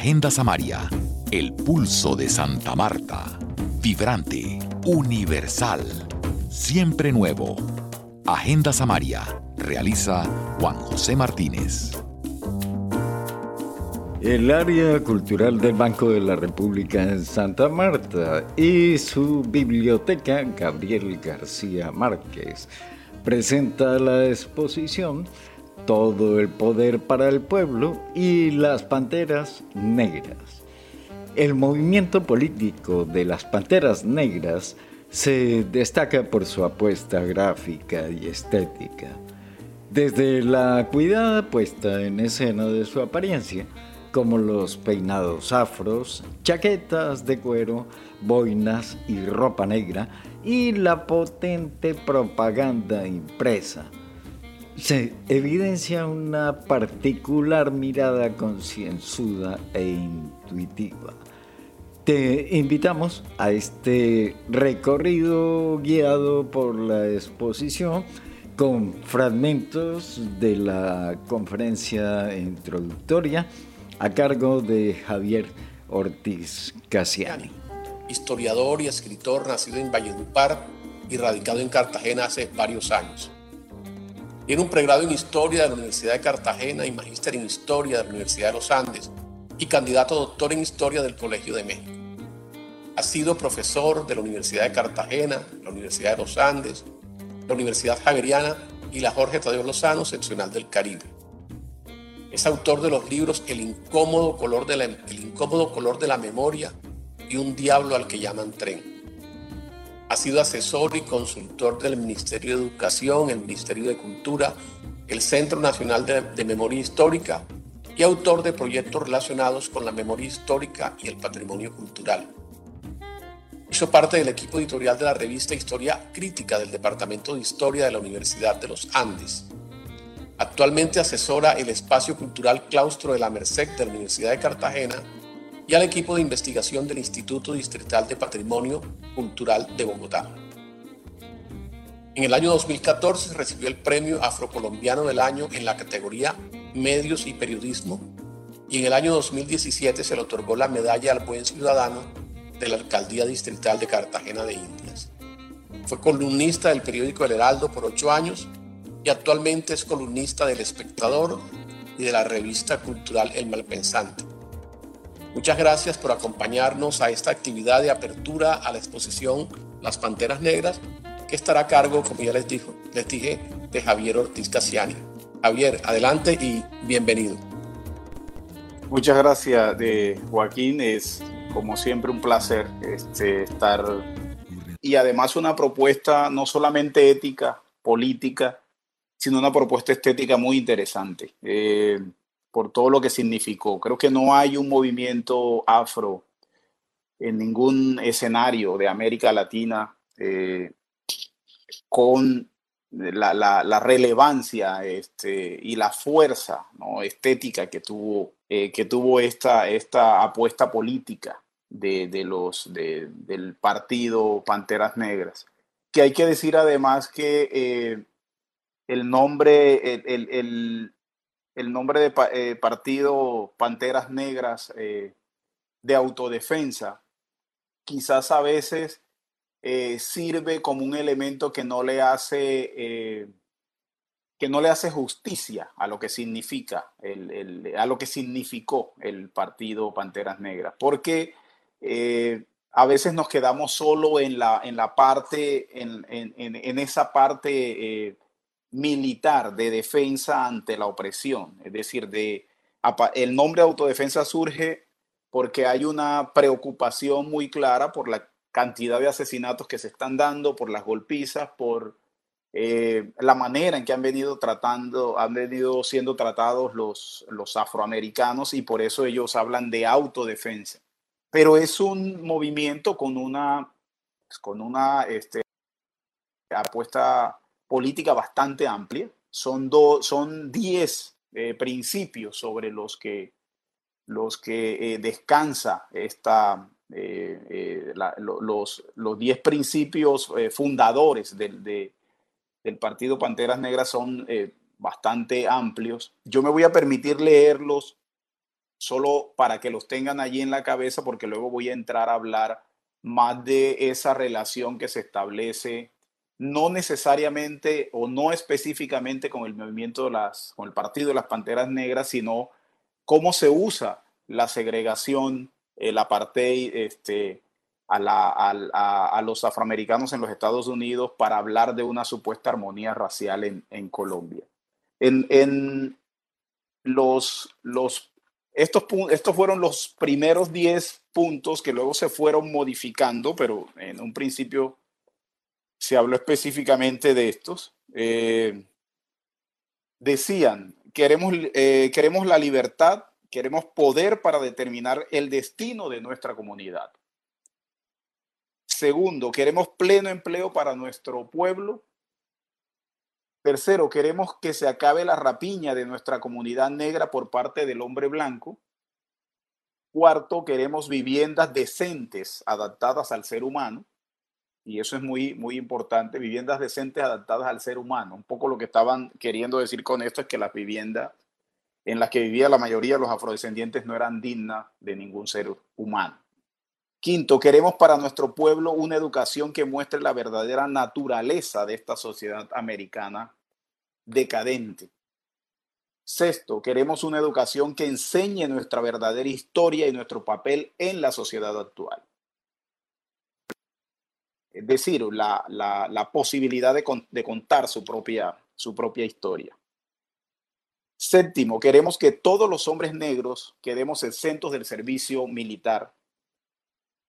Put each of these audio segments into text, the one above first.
Agenda Samaria, el pulso de Santa Marta. Vibrante, universal, siempre nuevo. Agenda Samaria, realiza Juan José Martínez. El área cultural del Banco de la República en Santa Marta y su biblioteca Gabriel García Márquez presenta la exposición Todo el poder para el pueblo y las panteras negras. El movimiento político de las panteras negras se destaca por su apuesta gráfica y estética. Desde la cuidada puesta en escena de su apariencia, como los peinados afros, chaquetas de cuero, boinas y ropa negra, y la potente propaganda impresa. Se evidencia una particular mirada concienzuda e intuitiva. Te invitamos a este recorrido guiado por la exposición con fragmentos de la conferencia introductoria a cargo de Javier Ortiz Casiani. Historiador y escritor nacido en Valledupar y radicado en Cartagena hace varios años. Tiene un pregrado en Historia de la Universidad de Cartagena y magíster en Historia de la Universidad de los Andes y candidato a doctor en Historia del Colegio de México. Ha sido profesor de la Universidad de Cartagena, la Universidad de los Andes, la Universidad Javeriana y la Jorge Tadeo Lozano, seccional del Caribe. Es autor de los libros El incómodo color de la, el incómodo color de la memoria y Un diablo al que llaman tren. Sido asesor y consultor del Ministerio de Educación, el Ministerio de Cultura, el Centro Nacional de, de Memoria Histórica y autor de proyectos relacionados con la memoria histórica y el patrimonio cultural. Hizo parte del equipo editorial de la revista Historia Crítica del Departamento de Historia de la Universidad de los Andes Actualmente asesora el espacio cultural Claustro de la Merced de la Universidad de Cartagena y al equipo de investigación del Instituto Distrital de Patrimonio Cultural de Bogotá. En el año 2014 recibió el Premio Afrocolombiano del Año en la categoría Medios y Periodismo y en el año 2017 se le otorgó la Medalla al Buen Ciudadano de la Alcaldía Distrital de Cartagena de Indias. Fue columnista del periódico El Heraldo por ocho años y actualmente es columnista del Espectador y de la revista cultural El Malpensante. Muchas gracias por acompañarnos a esta actividad de apertura a la exposición Las Panteras Negras, que estará a cargo, como ya les, dijo, les dije, de Javier Ortiz Casiani. Javier, adelante y bienvenido. Muchas gracias, de Joaquín. Es como siempre un placer este, estar y además una propuesta no solamente ética, política, sino una propuesta estética muy interesante eh, por todo lo que significó. Creo que no hay un movimiento afro en ningún escenario de América Latina eh, con la, relevancia este, y la fuerza estética que tuvo, eh, que tuvo esta, esta apuesta política de, los, del partido Panteras Negras. Que hay que decir además que el nombre, el, nombre de eh, partido Panteras Negras eh, de autodefensa, quizás a veces eh, sirve como un elemento que no le hace que no le hace justicia a lo que significa a lo que significó el partido Panteras Negras, porque a veces nos quedamos solo en la, en la parte, en, en esa parte militar de defensa ante la opresión, es decir, de, el nombre autodefensa surge porque hay una preocupación muy clara por la cantidad de asesinatos que se están dando, por las golpizas, por eh, la manera en que han venido tratando, han venido siendo tratados los, los afroamericanos y por eso ellos hablan de autodefensa. Pero es un movimiento con una, con una este, apuesta política bastante amplia. Son, son 10 eh, principios sobre los que, los que eh, descansa esta, eh, los, los 10 principios fundadores del, del Partido Panteras Negras son bastante amplios. Yo me voy a permitir leerlos solo para que los tengan allí en la cabeza, porque luego voy a entrar a hablar más de esa relación que se establece no necesariamente o no específicamente con el movimiento de las, con el partido de las Panteras Negras, sino cómo se usa la segregación, el apartheid, este, a, los afroamericanos en los Estados Unidos para hablar de una supuesta armonía racial en, Colombia. En, los, los, estos, estos fueron los primeros 10 puntos que luego se fueron modificando, pero en un principio se habló específicamente de estos. Eh, decían, queremos, eh, queremos la libertad, queremos poder para determinar el destino de nuestra comunidad. Segundo, queremos pleno empleo para nuestro pueblo. Tercero, queremos que se acabe la rapiña de nuestra comunidad negra por parte del hombre blanco. Cuarto, queremos viviendas decentes adaptadas al ser humano y eso es muy, muy importante, viviendas decentes adaptadas al ser humano. Un poco lo que estaban queriendo decir con esto es que las viviendas en las que vivía la mayoría de los afrodescendientes no eran dignas de ningún ser humano. Quinto, queremos para nuestro pueblo una educación que muestre la verdadera naturaleza de esta sociedad americana decadente. Sexto, queremos una educación que enseñe nuestra verdadera historia y nuestro papel en la sociedad actual es decir, la, posibilidad de, de, contar su propia, su propia historia. Séptimo, queremos que todos los hombres negros quedemos exentos del servicio militar.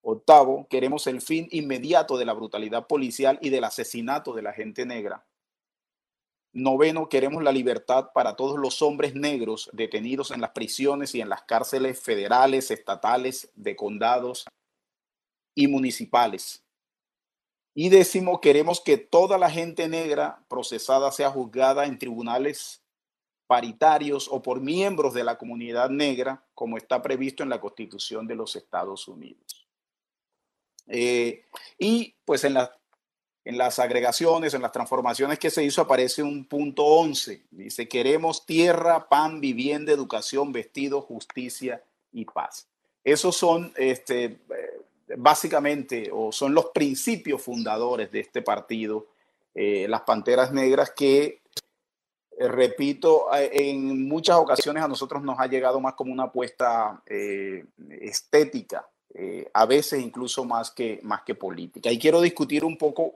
Octavo, queremos el fin inmediato de la brutalidad policial y del asesinato de la gente negra. Noveno, queremos la libertad para todos los hombres negros detenidos en las prisiones y en las cárceles federales, estatales, de condados y municipales. Y décimo, queremos que toda la gente negra procesada sea juzgada en tribunales paritarios o por miembros de la comunidad negra, como está previsto en la Constitución de los Estados Unidos. Eh, y pues en, en las agregaciones, en las transformaciones que se hizo, aparece un punto 11. Dice, queremos tierra, pan, vivienda, educación, vestido, justicia y paz. Esos son este, eh, básicamente o son los principios fundadores de este partido, eh, las Panteras Negras, que, eh, repito, eh, en muchas ocasiones a nosotros nos ha llegado más como una apuesta estética, a veces incluso más que, más que política. Y quiero discutir un poco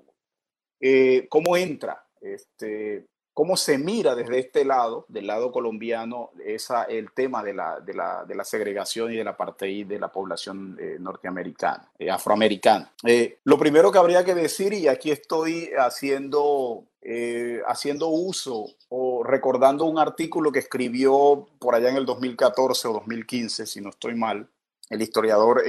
cómo entra este, cómo se mira desde este lado, del lado colombiano, esa, el tema de la, de la, de la segregación y de la apartheid de la población eh, norteamericana, eh, afroamericana. Eh, lo primero que habría que decir, y aquí estoy haciendo, haciendo uso o recordando un artículo que escribió por allá en el 2014 o 2015, si no estoy mal, el historiador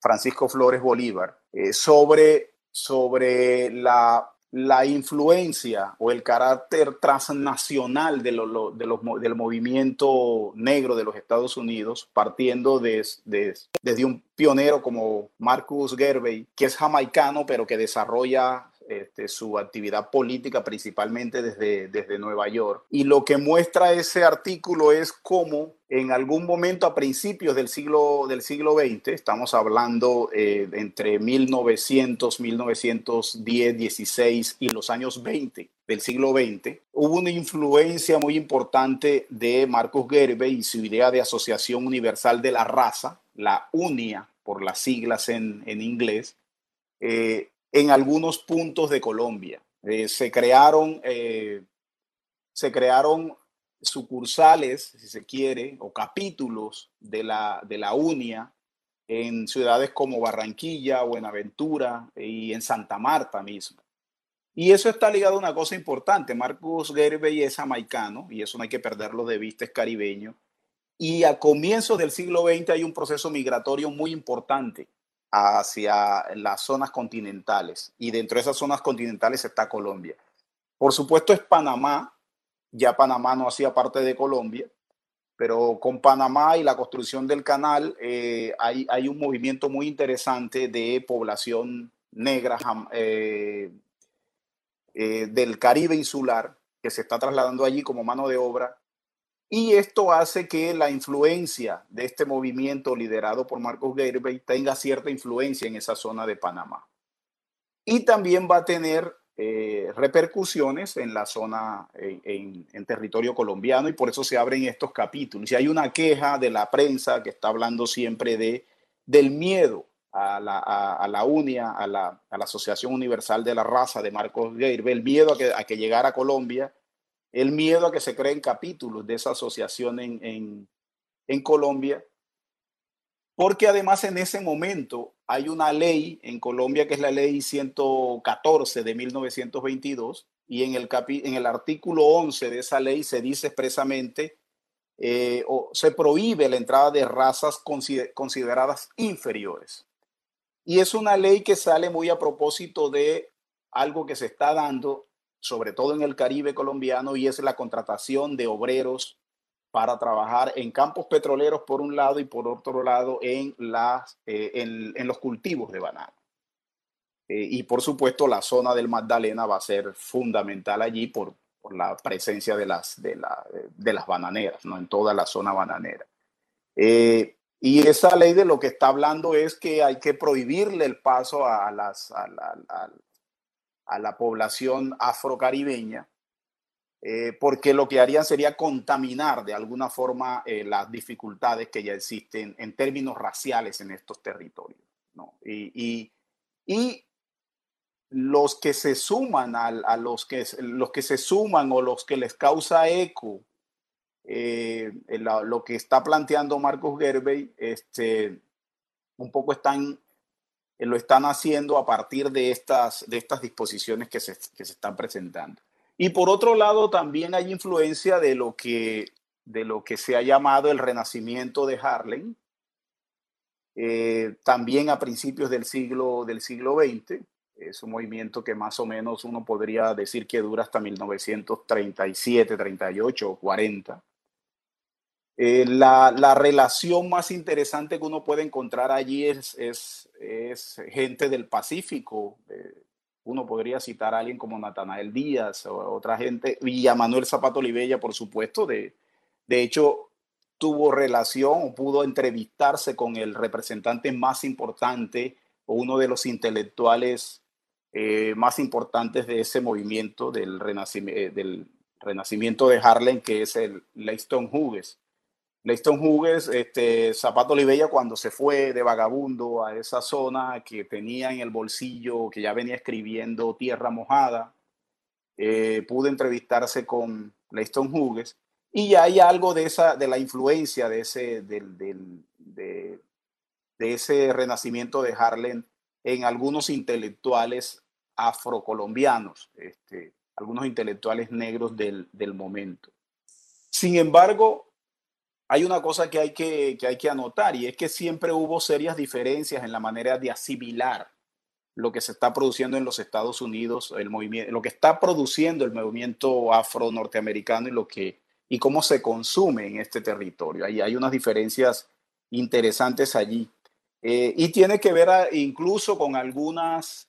Francisco Flores Bolívar, sobre, sobre la la influencia o el carácter transnacional de del movimiento negro de los Estados Unidos, partiendo desde un pionero como Marcus Garvey, que es jamaicano, pero que desarrolla este, su actividad política principalmente desde, desde Nueva York. Y lo que muestra ese artículo es cómo en algún momento a principios del siglo, del siglo XX, estamos hablando eh, entre 1900, 1910, 16 y los años 20 del siglo XX, hubo una influencia muy importante de Marcus Garvey y su idea de Asociación Universal de la Raza, la UNIA por las siglas en, en inglés, eh, en algunos puntos de Colombia. Eh, se crearon, eh, se crearon sucursales, si se quiere, o capítulos de la, de la UNIA en ciudades como Barranquilla, Buenaventura y en Santa Marta mismo. Y eso está ligado a una cosa importante. Marcus Garvey es jamaicano, y eso no hay que perderlo de vista, es caribeño. Y a comienzos del siglo XX hay un proceso migratorio muy importante hacia las zonas continentales y dentro de esas zonas continentales está Colombia. Por supuesto es Panamá, ya Panamá no hacía parte de Colombia, pero con Panamá y la construcción del canal eh, hay, hay, un movimiento muy interesante de población negra eh, eh, del Caribe insular que se está trasladando allí como mano de obra Y esto hace que la influencia de este movimiento liderado por Marcos Gervey tenga cierta influencia en esa zona de Panamá. Y también va a tener eh, repercusiones en la zona, en, territorio colombiano, y por eso se abren estos capítulos. Y hay una queja de la prensa que está hablando siempre de, del miedo a la, a, la UNIA, a la, a la, Asociación Universal de la Raza de Marcos Geirbe, el miedo a que, a que llegara a Colombia, el miedo a que se creen capítulos de esa asociación en, en, Colombia, porque además en ese momento hay una ley en Colombia que es la ley 114 de 1922 y en el, en el artículo 11 de esa ley se dice expresamente eh, o se prohíbe la entrada de razas consideradas inferiores. Y es una ley que sale muy a propósito de algo que se está dando, sobre todo en el Caribe colombiano, y es la contratación de obreros para trabajar en campos petroleros por un lado y por otro lado en, las, eh, en, los cultivos de banano. Eh, y por supuesto la zona del Magdalena va a ser fundamental allí por, por la presencia de las, de, la, de, las bananeras, ¿no? en toda la zona bananera. Eh, y esa ley de lo que está hablando es que hay que prohibirle el paso a, las, la población afrocaribeña eh, porque lo que harían sería contaminar de alguna forma eh, las dificultades que ya existen en términos raciales en estos territorios. ¿no? Y, los que se suman a, los, que, los que se suman o los que les causa eco eh, lo que está planteando Marcos Gerbey, este, un poco están, lo están haciendo a partir de estas, de estas disposiciones que se, que se están presentando. Y por otro lado, también hay influencia de lo que, de lo que se ha llamado el renacimiento de Harlem, eh, también a principios del siglo, del siglo XX. Es un movimiento que más o menos uno podría decir que dura hasta 1937, 38 o 40. Eh, la, la, relación más interesante que uno puede encontrar allí es, es, gente del Pacífico, eh, uno podría citar a alguien como Natanael Díaz o otra gente, y a Manuel Zapato Olivella, por supuesto. De, de hecho, tuvo relación o pudo entrevistarse con el representante más importante o uno de los intelectuales eh, más importantes de ese movimiento del renacimiento, eh, del renacimiento de Harlem, que es el Leiston Hughes. Leiston Hughes, este, Zapato Olivella, cuando se fue de vagabundo a esa zona que tenía en el bolsillo, que ya venía escribiendo Tierra Mojada, eh, pudo entrevistarse con Leiston Hughes y ya hay algo de, esa, de la influencia de ese, del, del, de, de ese renacimiento de Harlem en algunos intelectuales afrocolombianos, este, algunos intelectuales negros del, del momento. Sin embargo, hay una cosa que hay que, hay que anotar y es que siempre hubo serias diferencias en la manera de asimilar lo que se está produciendo en los Estados Unidos, el movimiento, lo que está produciendo el movimiento afro-norteamericano y lo que y cómo se consume en este territorio. Ahí hay unas diferencias interesantes allí. Eh, y tiene que ver incluso con algunas,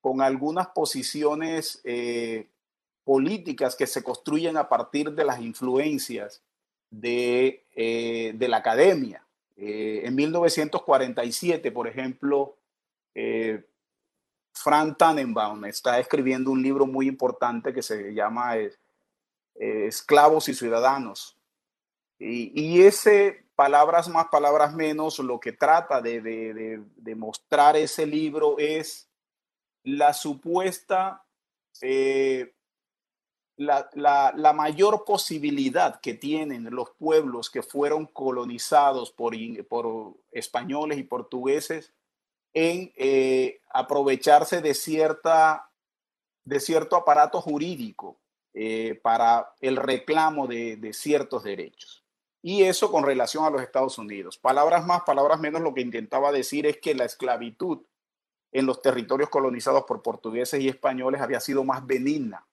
con algunas posiciones eh, políticas que se construyen a partir de las influencias de, eh, de la academia. Eh, en 1947, por ejemplo, eh, Frank Tannenbaum está escribiendo un libro muy importante que se llama Esclavos y Ciudadanos. Y, y, ese, palabras más, palabras menos, lo que trata de, de, de mostrar ese libro es la supuesta la, mayor posibilidad que tienen los pueblos que fueron colonizados por, por españoles y portugueses en eh, aprovecharse de, cierta, de cierto aparato jurídico eh, para el reclamo de, de ciertos derechos. Y eso con relación a los Estados Unidos. Palabras más, palabras menos, lo que intentaba decir es que la esclavitud en los territorios colonizados por portugueses y españoles había sido más benigna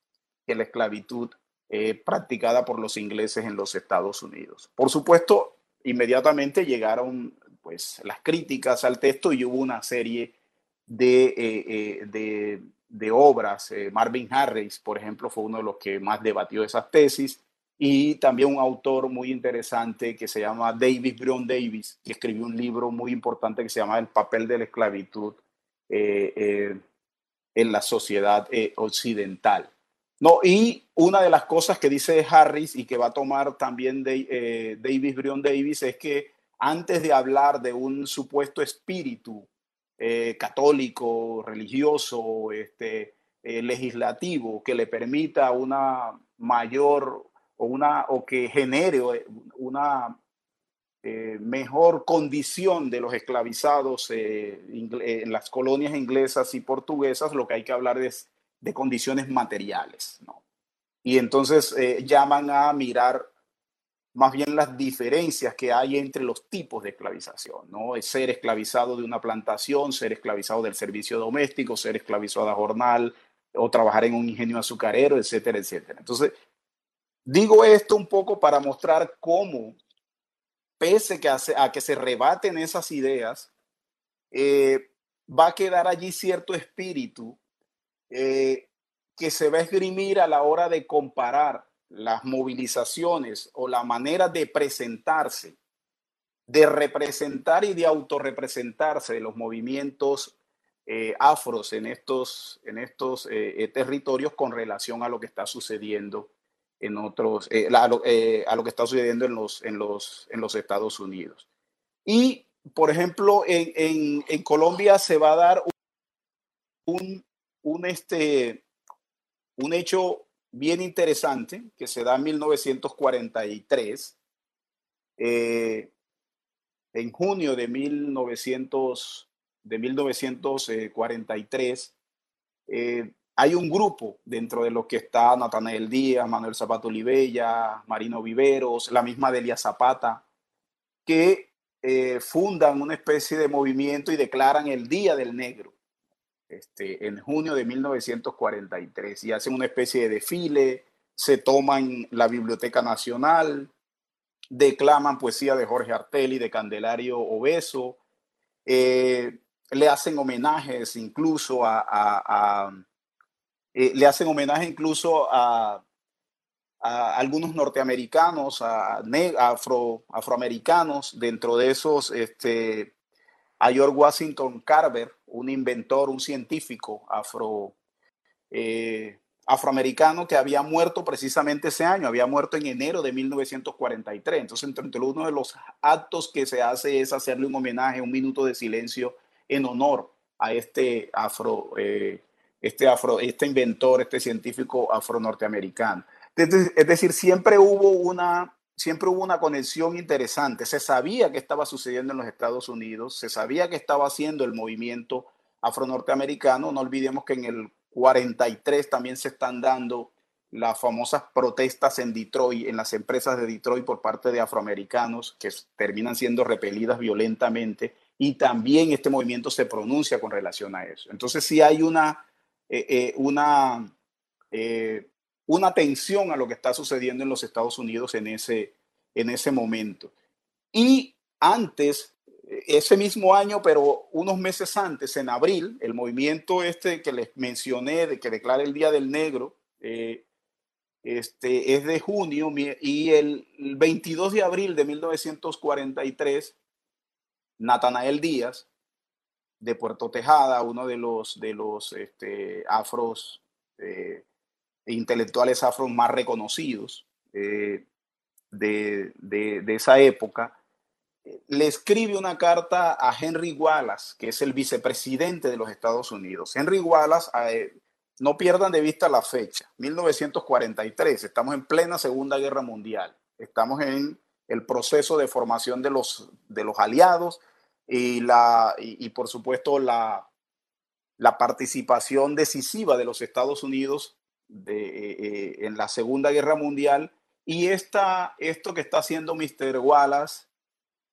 la esclavitud eh, practicada por los ingleses en los Estados Unidos. Por supuesto, inmediatamente llegaron pues, las críticas al texto y hubo una serie de, eh, eh, de, obras. Marvin Harris, por ejemplo, fue uno de los que más debatió esas tesis. y también un autor muy interesante que se llama Davis Brown Davis, que escribió un libro muy importante que se llama El papel de la esclavitud en la sociedad occidental. No, y una de las cosas que dice Harris y que va a tomar también de, Davis Brion Davis es que antes de hablar de un supuesto espíritu católico, religioso, este, legislativo que le permita una mayor o, una, o que genere una eh, mejor condición de los esclavizados eh, eh, en las colonias inglesas y portuguesas, lo que hay que hablar es de condiciones materiales. ¿no? Y entonces llaman a mirar más bien las diferencias que hay entre los tipos de esclavización, ¿no? Ser esclavizado de una plantación, ser esclavizado del servicio doméstico, ser esclavizado a jornal o trabajar en un ingenio azucarero, etcétera, etcétera. Entonces, digo esto un poco para mostrar cómo pese que a, que se rebaten esas ideas, eh, va a quedar allí cierto espíritu eh, que se va a esgrimir a la hora de comparar las movilizaciones o la manera de presentarse, de representar y de autorrepresentarse de los movimientos eh, afros en estos, en estos territorios con relación a lo que está sucediendo en otros, eh, eh, a, lo, que está sucediendo en los, en los, en los Estados Unidos. Y, por ejemplo, en, en, Colombia se va a dar un, un, este, un hecho bien interesante que se da en 1943. Eh, en junio de, 1900, de 1943, eh, hay un grupo dentro de los que está Natanael Díaz, Manuel Zapato Olivella, Marino Viveros, la misma Delia Zapata, que eh, fundan una especie de movimiento y declaran el Día del Negro este, en junio de 1943 y hacen una especie de desfile, se toman la Biblioteca Nacional, declaman poesía de Jorge Artelli, de Candelario Obeso, eh, le hacen homenajes incluso a eh, le hacen homenaje incluso a, algunos norteamericanos, a, afro, afroamericanos, dentro de esos este, a George Washington Carver, un inventor, un científico afro, eh, afroamericano que había muerto precisamente ese año, había muerto en enero de 1943. Entonces, entre, uno de los actos que se hace es hacerle un homenaje, un minuto de silencio en honor a este afro, eh, este, afro, este inventor, este científico afro-norteamericano. Es decir, siempre hubo, una, siempre hubo una conexión interesante. Se sabía que estaba sucediendo en los Estados Unidos, se sabía que estaba haciendo el movimiento afro-norteamericano. No olvidemos que en el 43 también se están dando las famosas protestas en Detroit, en las empresas de Detroit por parte de afroamericanos que terminan siendo repelidas violentamente y también este movimiento se pronuncia con relación a eso. Entonces sí hay una eh, eh, una, eh, una atención a lo que está sucediendo en los Estados Unidos en ese, en ese momento. Y antes, ese mismo año, pero unos meses antes, en abril, el movimiento este que les mencioné, de que declara el Día del Negro, este, es de junio y el 22 de abril de 1943, Natanael Díaz de Puerto Tejada, uno de los, de los este, afros, eh, intelectuales afros más reconocidos eh, de, de, esa época, le escribe una carta a Henry Wallace, que es el vicepresidente de los Estados Unidos. Henry Wallace, eh, no pierdan de vista la fecha, 1943, estamos en plena Segunda Guerra Mundial, estamos en el proceso de formación de los, de los aliados, y, la, y, por supuesto la, la, participación decisiva de los Estados Unidos eh, eh, en la Segunda Guerra Mundial y esta, esto que está haciendo Mr. Wallace,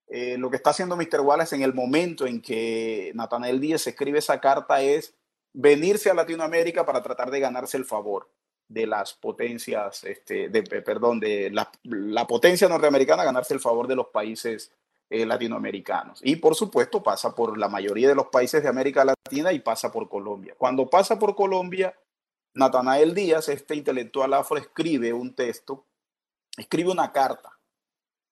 eh, lo que está haciendo Mr. Wallace en el momento en que Nathaniel Díaz escribe esa carta es venirse a Latinoamérica para tratar de ganarse el favor de las potencias, este, de, perdón, de la, potencia norteamericana, ganarse el favor de los países eh, latinoamericanos. Y por supuesto pasa por la mayoría de los países de América Latina y pasa por Colombia. Cuando pasa por Colombia, Natanael Díaz, este intelectual afro, escribe un texto escribe una carta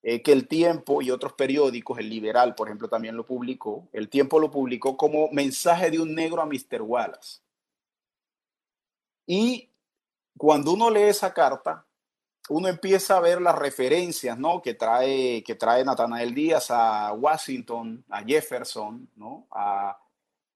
eh, que el Tiempo y otros periódicos, el Liberal, por ejemplo, también lo publicó. El Tiempo lo publicó como mensaje de un negro a Mr. Wallace. Y cuando uno lee esa carta, uno empieza a ver las referencias ¿no? que, trae, que trae Natanael Díaz a Washington, a Jefferson, ¿no? a,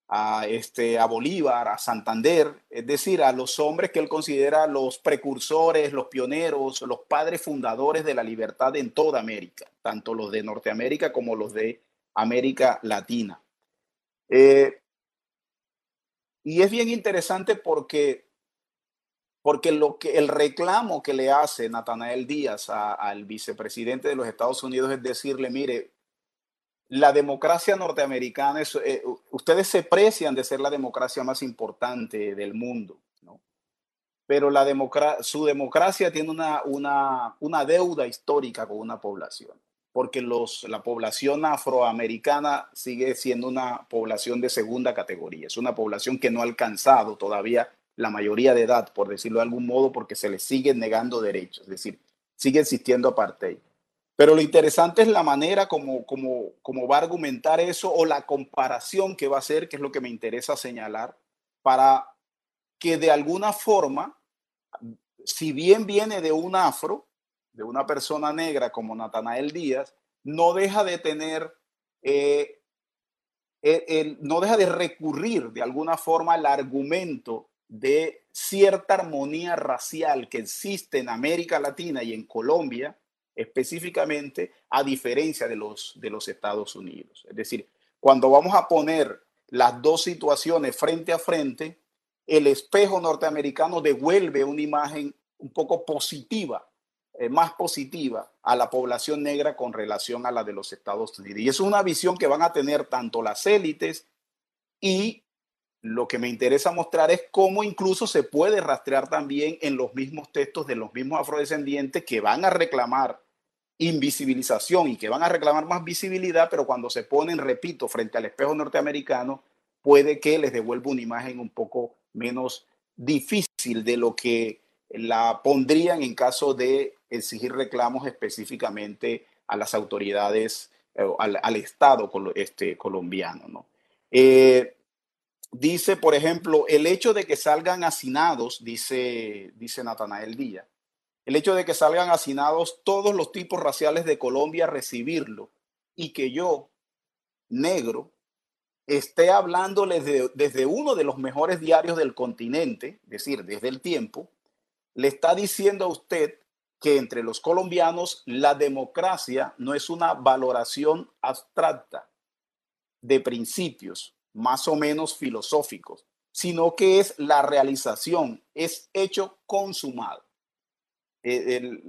a, este, a Bolívar, a Santander, es decir, a los hombres que él considera los precursores, los pioneros, los padres fundadores de la libertad en toda América, tanto los de Norteamérica como los de América Latina. Eh, y es bien interesante porque porque lo que el reclamo que le hace Natanael Díaz al vicepresidente de los Estados Unidos es decirle, mire, la democracia norteamericana, es, eh, ustedes se precian de ser la democracia más importante del mundo, ¿no? Pero la su democracia tiene una, una, una, deuda histórica con una población, porque los, la población afroamericana sigue siendo una población de segunda categoría, es una población que no ha alcanzado todavía la mayoría de edad, por decirlo de algún modo, porque se les sigue negando derechos, es decir, sigue existiendo apartheid. Pero lo interesante es la manera como, como, como va a argumentar eso o la comparación que va a hacer, que es lo que me interesa señalar, para que de alguna forma, si bien viene de un afro, de una persona negra como Natanael Díaz, no deja de tener, eh, no deja de recurrir de alguna forma al argumento de cierta armonía racial que existe en América Latina y en Colombia específicamente, a diferencia de los, de los Estados Unidos. Es decir, cuando vamos a poner las dos situaciones frente a frente, el espejo norteamericano devuelve una imagen un poco positiva, eh, más positiva a la población negra con relación a la de los Estados Unidos. Y es una visión que van a tener tanto las élites y lo que me interesa mostrar es cómo incluso se puede rastrear también en los mismos textos de los mismos afrodescendientes que van a reclamar invisibilización y que van a reclamar más visibilidad, pero cuando se ponen, repito, frente al espejo norteamericano, puede que les devuelva una imagen un poco menos difícil de lo que la pondrían en caso de exigir reclamos específicamente a las autoridades, eh, al, al, Estado este, colombiano. ¿no? Eh, Dice, por ejemplo, el hecho de que salgan hacinados, dice, dice Natanael Díaz, el hecho de que salgan hacinados todos los tipos raciales de Colombia a recibirlo y que yo, negro, esté hablándoles desde uno de los mejores diarios del continente, es decir, desde el tiempo, le está diciendo a usted que entre los colombianos la democracia no es una valoración abstracta de principios, más o menos filosóficos, sino que es la realización, es hecho consumado. Eh,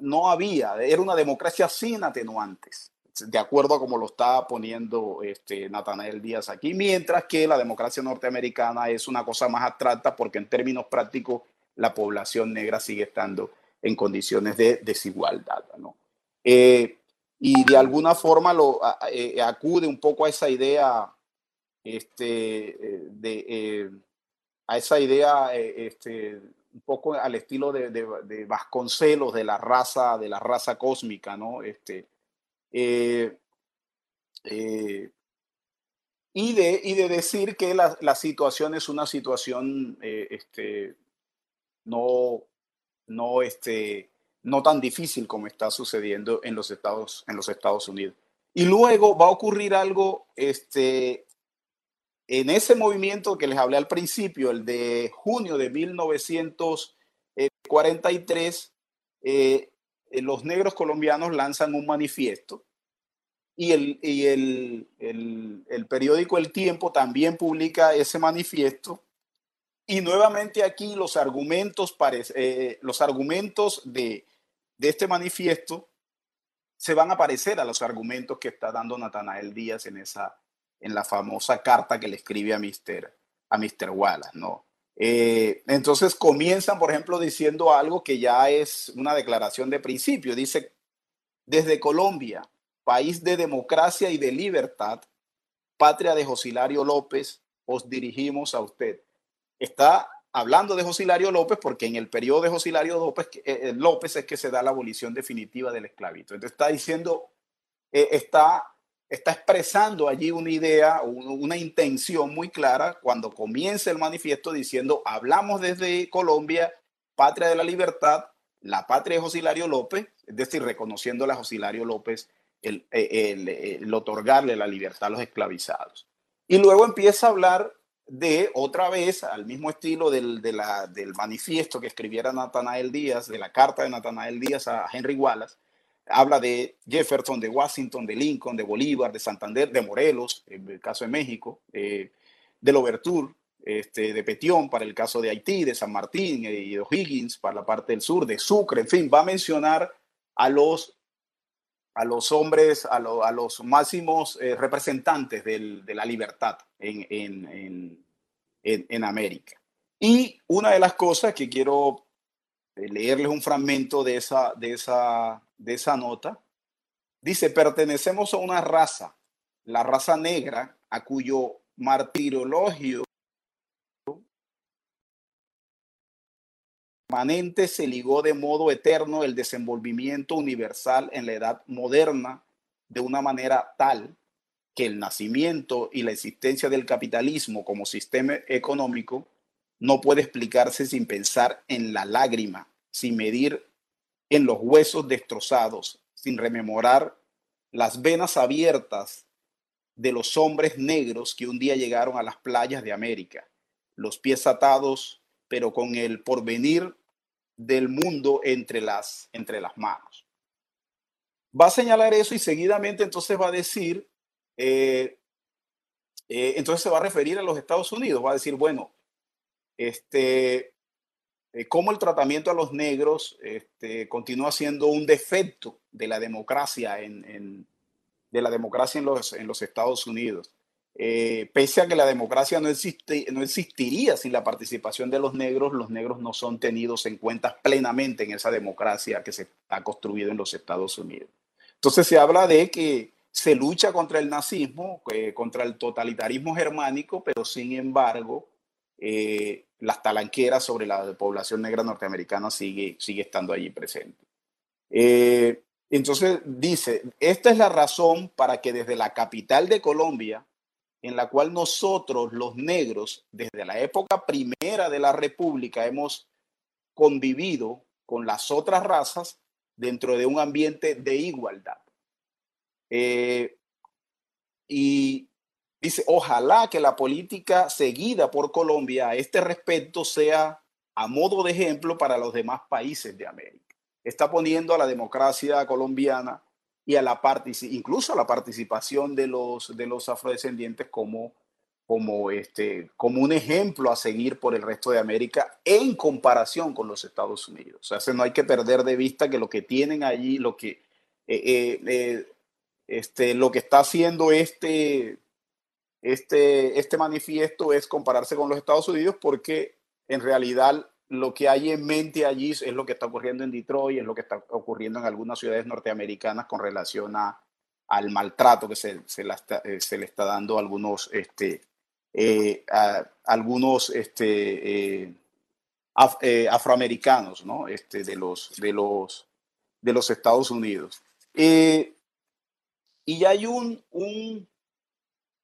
no había, era una democracia sin atenuantes, de acuerdo a como lo está poniendo este, Natanael Díaz aquí, mientras que la democracia norteamericana es una cosa más abstracta porque en términos prácticos la población negra sigue estando en condiciones de desigualdad. ¿no? Eh, y de alguna forma lo, eh, acude un poco a esa idea este, de, a esa idea este, un poco al estilo de, de, Vasconcelos, de la raza, de la raza cósmica, ¿no? Este, y, de, y de decir que la, la situación es una situación este, no, no, este, no tan difícil como está sucediendo en los Estados, en los Estados Unidos. Y luego va a ocurrir algo este, en ese movimiento que les hablé al principio, el de junio de 1943, eh, eh, los negros colombianos lanzan un manifiesto y, el, y el, el, periódico El Tiempo también publica ese manifiesto. Y nuevamente aquí los argumentos, eh, los argumentos de, de este manifiesto se van a parecer a los argumentos que está dando Natanael Díaz en esa, en la famosa carta que le escribe a Mr. A Mr. Wallace, ¿no? Eh, entonces comienzan, por ejemplo, diciendo algo que ya es una declaración de principio. Dice, desde Colombia, país de democracia y de libertad, patria de Josilario López, os dirigimos a usted. Está hablando de Josilario López, porque en el periodo de Josilario López, eh, López es que se da la abolición definitiva del esclavito. Entonces está diciendo, está, está expresando allí una idea, una intención muy clara cuando comienza el manifiesto diciendo, hablamos desde Colombia, patria de la libertad, la patria de Josilario López, es decir, reconociéndole a Josilario López el, otorgarle la libertad a los esclavizados. Y luego empieza a hablar de otra vez, al mismo estilo del, del manifiesto que escribiera Natanael Díaz, de la carta de Natanael Díaz a Henry Wallace, habla de Jefferson, de Washington, de Lincoln, de Bolívar, de Santander, de Morelos, en el caso de México, eh, de Louverture, este, de Petión para el caso de Haití, de San Martín eh, y de O'Higgins para la parte del sur, de Sucre, en fin, va a mencionar a los, a los hombres, a, a los máximos eh, representantes de la libertad en, en, en, en, América. Y una de las cosas que quiero leerles un fragmento de esa, de esa, de esa nota, dice, pertenecemos a una raza, la raza negra, a cuyo martirologio permanente se ligó de modo eterno el desenvolvimiento universal en la edad moderna de una manera tal que el nacimiento y la existencia del capitalismo como sistema económico no puede explicarse sin pensar en la lágrima, sin medir en los huesos destrozados, sin rememorar las venas abiertas de los hombres negros que un día llegaron a las playas de América, los pies atados, pero con el porvenir del mundo entre las, entre las manos. Va a señalar eso y seguidamente entonces va a decir, eh, eh, entonces se va a referir a los Estados Unidos, va a decir, bueno, este, eh, cómo el tratamiento a los negros este, continúa siendo un defecto de la democracia en, de la democracia en los, en los Estados Unidos. Eh, pese a que la democracia no, existe, no existiría sin la participación de los negros, los negros no son tenidos en cuenta plenamente en esa democracia que se ha construido en los Estados Unidos. Entonces se habla de que se lucha contra el nazismo, eh, contra el totalitarismo germánico, pero sin embargo eh, las talanqueras sobre la población negra norteamericana sigue, sigue estando allí presente. entonces dice, esta es la razón para que desde la capital de Colombia, en la cual nosotros los negros, desde la época primera de la República, hemos convivido con las otras razas dentro de un ambiente de igualdad. Eh, y dice, ojalá que la política seguida por Colombia a este respecto sea a modo de ejemplo para los demás países de América. Está poniendo a la democracia colombiana y a la incluso a la participación de los, de los afrodescendientes como, como, este, como un ejemplo a seguir por el resto de América en comparación con los Estados Unidos. O sea, no hay que perder de vista que lo que tienen allí, lo que, eh, eh, eh, este, lo que está haciendo este, este, este manifiesto es compararse con los Estados Unidos porque en realidad lo que hay en mente allí es lo que está ocurriendo en Detroit, es lo que está ocurriendo en algunas ciudades norteamericanas con relación a, al maltrato que se, se, eh, le está dando a algunos, este, eh, algunos este, eh, afroamericanos ¿no? este, de, los, de, los, de los Estados Unidos. y hay un, un,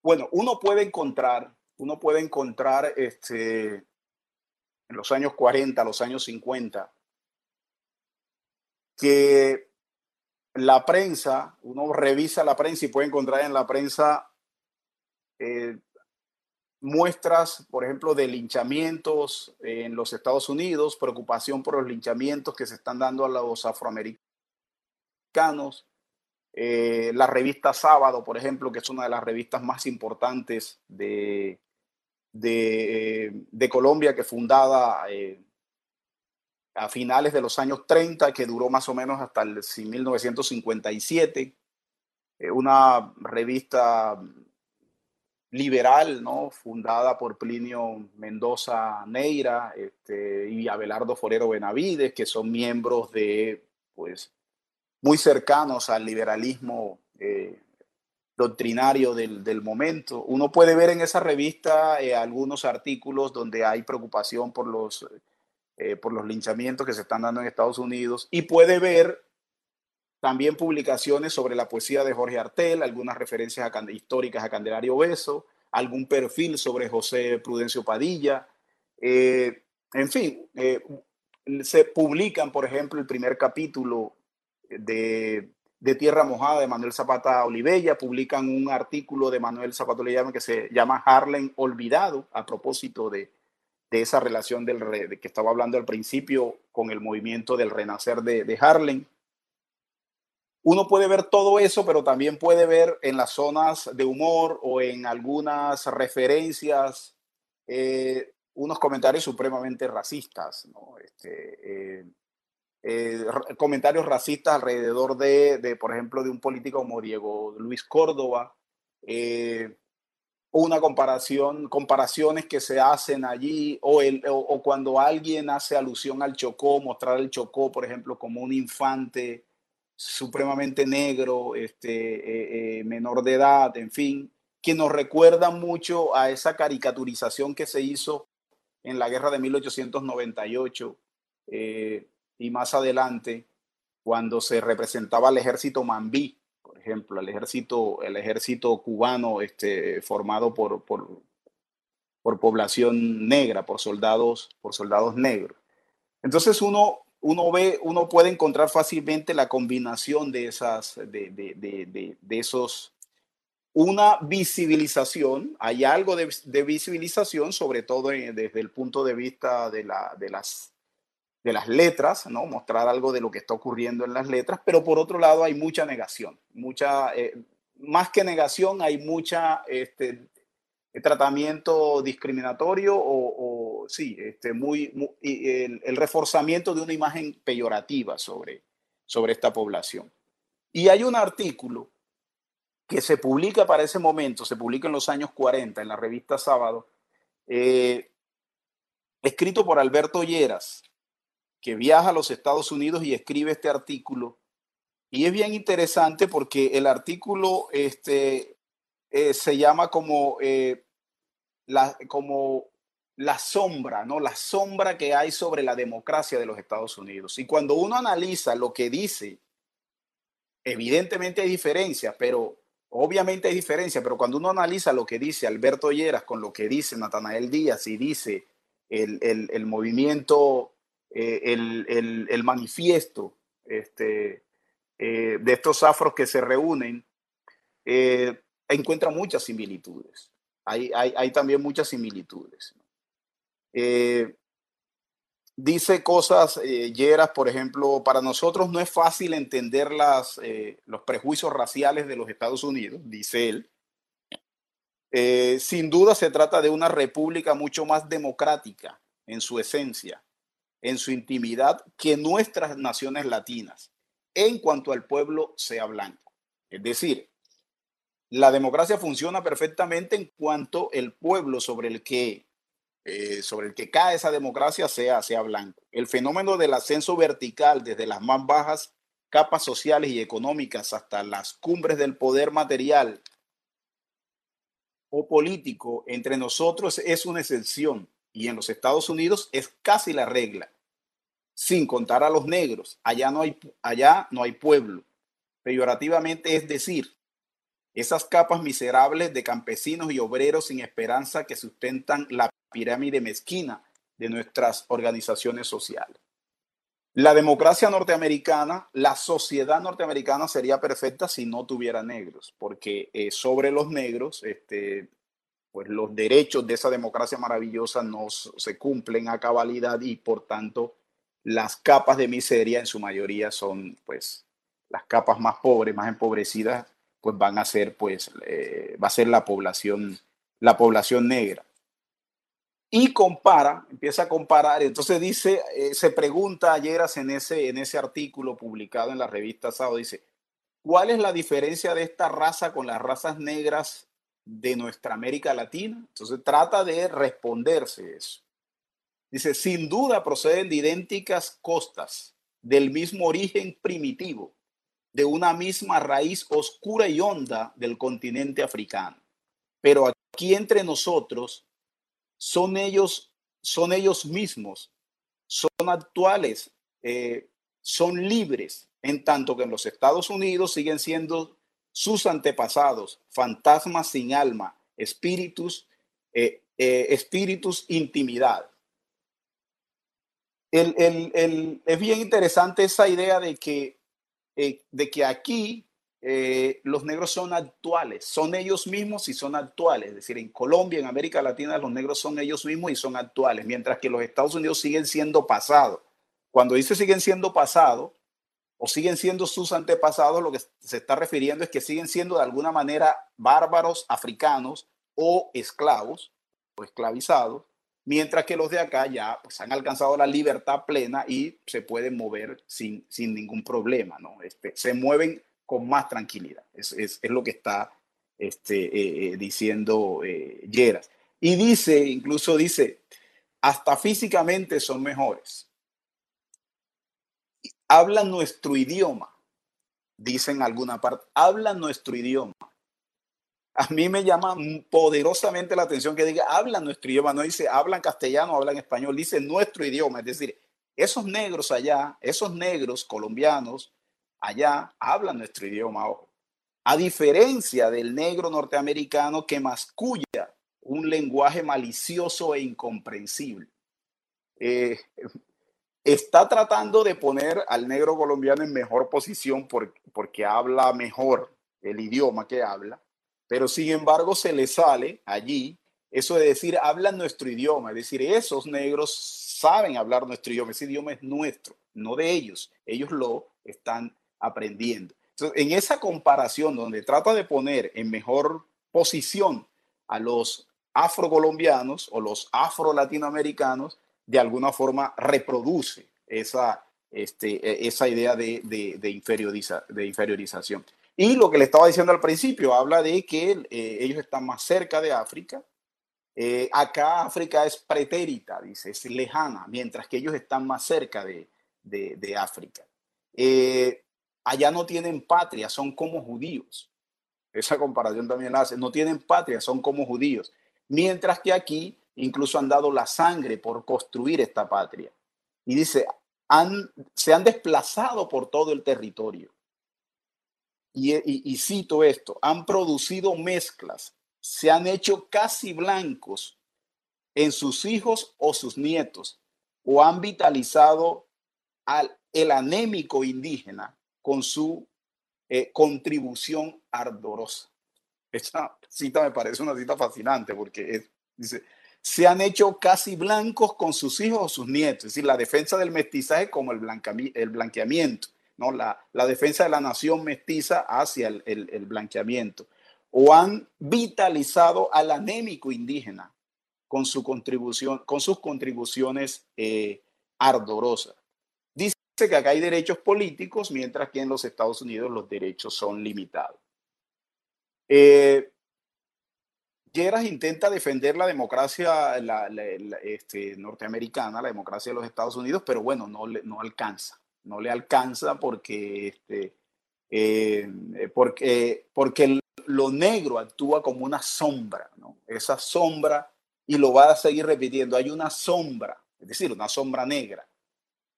bueno, uno puede encontrar, uno puede encontrar este, en los años 40, los años 50, que la prensa, uno revisa la prensa y puede encontrar en la prensa eh, muestras, por ejemplo, de linchamientos en los Estados Unidos, preocupación por los linchamientos que se están dando a los afroamericanos. Eh, la revista Sábado, por ejemplo, que es una de las revistas más importantes de, de, Colombia que fundada eh, a finales de los años 30, que duró más o menos hasta el 1957, eh, una revista liberal, ¿no? fundada por Plinio Mendoza Neira este, y Abelardo Forero Benavides, que son miembros de, pues, muy cercanos al liberalismo eh, doctrinario del, momento. Uno puede ver en esa revista eh, algunos artículos donde hay preocupación por los, eh, por los linchamientos que se están dando en Estados Unidos y puede ver también publicaciones sobre la poesía de Jorge Artel, algunas referencias históricas a Candelario Beso, algún perfil sobre José Prudencio Padilla. En fin, se publican, por ejemplo, el primer capítulo de de Tierra Mojada de Manuel Zapata Olivella, publican un artículo de Manuel Zapata Olivella que se llama Harlem Olvidado, a propósito de, esa relación del, de que estaba hablando al principio con el movimiento del renacer de, de, Harlem. Uno puede ver todo eso, pero también puede ver en las zonas de humor o en algunas referencias eh, unos comentarios supremamente racistas. Este, eh, eh, comentarios racistas alrededor de, por ejemplo, de un político como Diego Luis Córdoba, eh, una comparación, comparaciones que se hacen allí, o, el, o, cuando alguien hace alusión al Chocó, mostrar el Chocó, por ejemplo, como un infante supremamente negro, este, eh, menor de edad, en fin, que nos recuerda mucho a esa caricaturización que se hizo en la guerra de 1898 y más adelante cuando se representaba el ejército mambí, por ejemplo, el ejército, el ejército cubano este, formado por, por, por población negra, por soldados, por soldados negros. Entonces uno, uno ve, uno puede encontrar fácilmente la combinación de esas, de, de, de, de esos, una visibilización, hay algo de, visibilización, sobre todo desde el punto de vista de, la, de las de las letras, ¿no? Mostrar algo de lo que está ocurriendo en las letras, pero por otro lado hay mucha negación, mucha, eh, más que negación, hay mucha este, tratamiento discriminatorio o, sí, este, muy, el, reforzamiento de una imagen peyorativa sobre, sobre esta población. Y hay un artículo que se publica para ese momento, se publica en los años 40 en la revista Sábado, eh, escrito por Alberto Lleras, que viaja a los Estados Unidos y escribe este artículo. Y es bien interesante porque el artículo este, eh, se llama como, eh, la, como la sombra, ¿no? La sombra que hay sobre la democracia de los Estados Unidos. Y cuando uno analiza lo que dice, evidentemente hay diferencia, pero obviamente hay diferencia, pero cuando uno analiza lo que dice Alberto Lleras con lo que dice Natanael Díaz y dice el, el movimiento eh, el, manifiesto este, eh, de estos afros que se reúnen, eh, encuentra muchas similitudes. Hay, hay, también muchas similitudes. dice cosas, Yeras, por ejemplo, para nosotros no es fácil entender las, los prejuicios raciales de los Estados Unidos, dice él. sin duda se trata de una república mucho más democrática en su esencia, en su intimidad que nuestras naciones latinas en cuanto al pueblo sea blanco. Es decir, la democracia funciona perfectamente en cuanto el pueblo sobre el que, eh, sobre el que cae esa democracia sea, sea blanco. El fenómeno del ascenso vertical desde las más bajas capas sociales y económicas hasta las cumbres del poder material o político entre nosotros es una excepción y en los Estados Unidos es casi la regla, sin contar a los negros. Allá no hay, allá no hay pueblo. Peyorativamente es decir, esas capas miserables de campesinos y obreros sin esperanza que sustentan la pirámide mezquina de nuestras organizaciones sociales. La democracia norteamericana, la sociedad norteamericana sería perfecta si no tuviera negros, porque eh, sobre los negros este, pues los derechos de esa democracia maravillosa no se cumplen a cabalidad y por tanto las capas de miseria en su mayoría son pues las capas más pobres, más empobrecidas, pues van a ser pues eh, va a ser la población la población negra. Y compara, empieza a comparar, entonces dice, eh, se pregunta ayer en ese, en ese artículo publicado en la revista Sábado, dice, ¿cuál es la diferencia de esta raza con las razas negras de nuestra América Latina. Entonces trata de responderse eso. Dice, sin duda proceden de idénticas costas, del mismo origen primitivo, de una misma raíz oscura y honda del continente africano. Pero aquí entre nosotros son ellos, son ellos mismos, son actuales, eh, son libres, en tanto que en los Estados Unidos siguen siendo sus antepasados, fantasmas sin alma, espíritus, eh, eh, espíritus intimidad. es bien interesante esa idea de que, eh, de que aquí los negros son actuales, son ellos mismos y son actuales. Es decir, en Colombia, en América Latina, los negros son ellos mismos y son actuales, mientras que los Estados Unidos siguen siendo pasados. Cuando dice siguen siendo pasados, o siguen siendo sus antepasados, lo que se está refiriendo es que siguen siendo de alguna manera bárbaros africanos o esclavos o esclavizados, mientras que los de acá ya pues, han alcanzado la libertad plena y se pueden mover sin, sin ningún problema, ¿no? Este, se mueven con más tranquilidad. Es, es, lo que está este, eh, eh, diciendo eh. Y dice, incluso dice, hasta físicamente son mejores hablan nuestro idioma, dicen alguna parte, hablan nuestro idioma. A mí me llama poderosamente la atención que diga hablan nuestro idioma, no dice hablan castellano, hablan español, dice nuestro idioma, es decir, esos negros allá, esos negros colombianos allá hablan nuestro idioma, A diferencia del negro norteamericano que masculla un lenguaje malicioso e incomprensible. Eh, está tratando de poner al negro colombiano en mejor posición porque habla mejor el idioma que habla, pero sin embargo se le sale allí eso de decir hablan nuestro idioma, es decir, esos negros saben hablar nuestro idioma, ese idioma es nuestro, no de ellos, ellos lo están aprendiendo. Entonces, en esa comparación donde trata de poner en mejor posición a los afrocolombianos o los afro-latinoamericanos, de alguna forma reproduce esa, este, e, esa idea de, de, inferioriza, de inferiorización. Y lo que le estaba diciendo al principio, habla de que eh, ellos están más cerca de África. Eh, acá África es pretérita, dice, es lejana, mientras que ellos están más cerca de, de África. Eh, allá no tienen patria, son como judíos. Esa comparación también la hace. No tienen patria, son como judíos. Mientras que aquí incluso han dado la sangre por construir esta patria. Y dice, se han desplazado por todo el territorio. Y, y, cito esto, han producido mezclas, se han hecho casi blancos en sus hijos o sus nietos, o han vitalizado al el anémico indígena con su eh, contribución ardorosa. Esta cita me parece una cita fascinante porque es, dice, se han hecho casi blancos con sus hijos o sus nietos. Es decir, la defensa del mestizaje como el, el blanqueamiento, ¿no? La, la, defensa de la nación mestiza hacia el, el, blanqueamiento. O han vitalizado al anémico indígena con, su contribución, con sus contribuciones eh, ardorosas. Dice que acá hay derechos políticos, mientras que en los Estados Unidos los derechos son limitados. Eh, Lleras intenta defender la democracia la, este, norteamericana, la democracia de los Estados Unidos, pero bueno, no, le, no alcanza. No le alcanza porque, este, eh, porque, porque lo negro actúa como una sombra, ¿no? Esa sombra, y lo va a seguir repitiendo, hay una sombra, es decir, una sombra negra.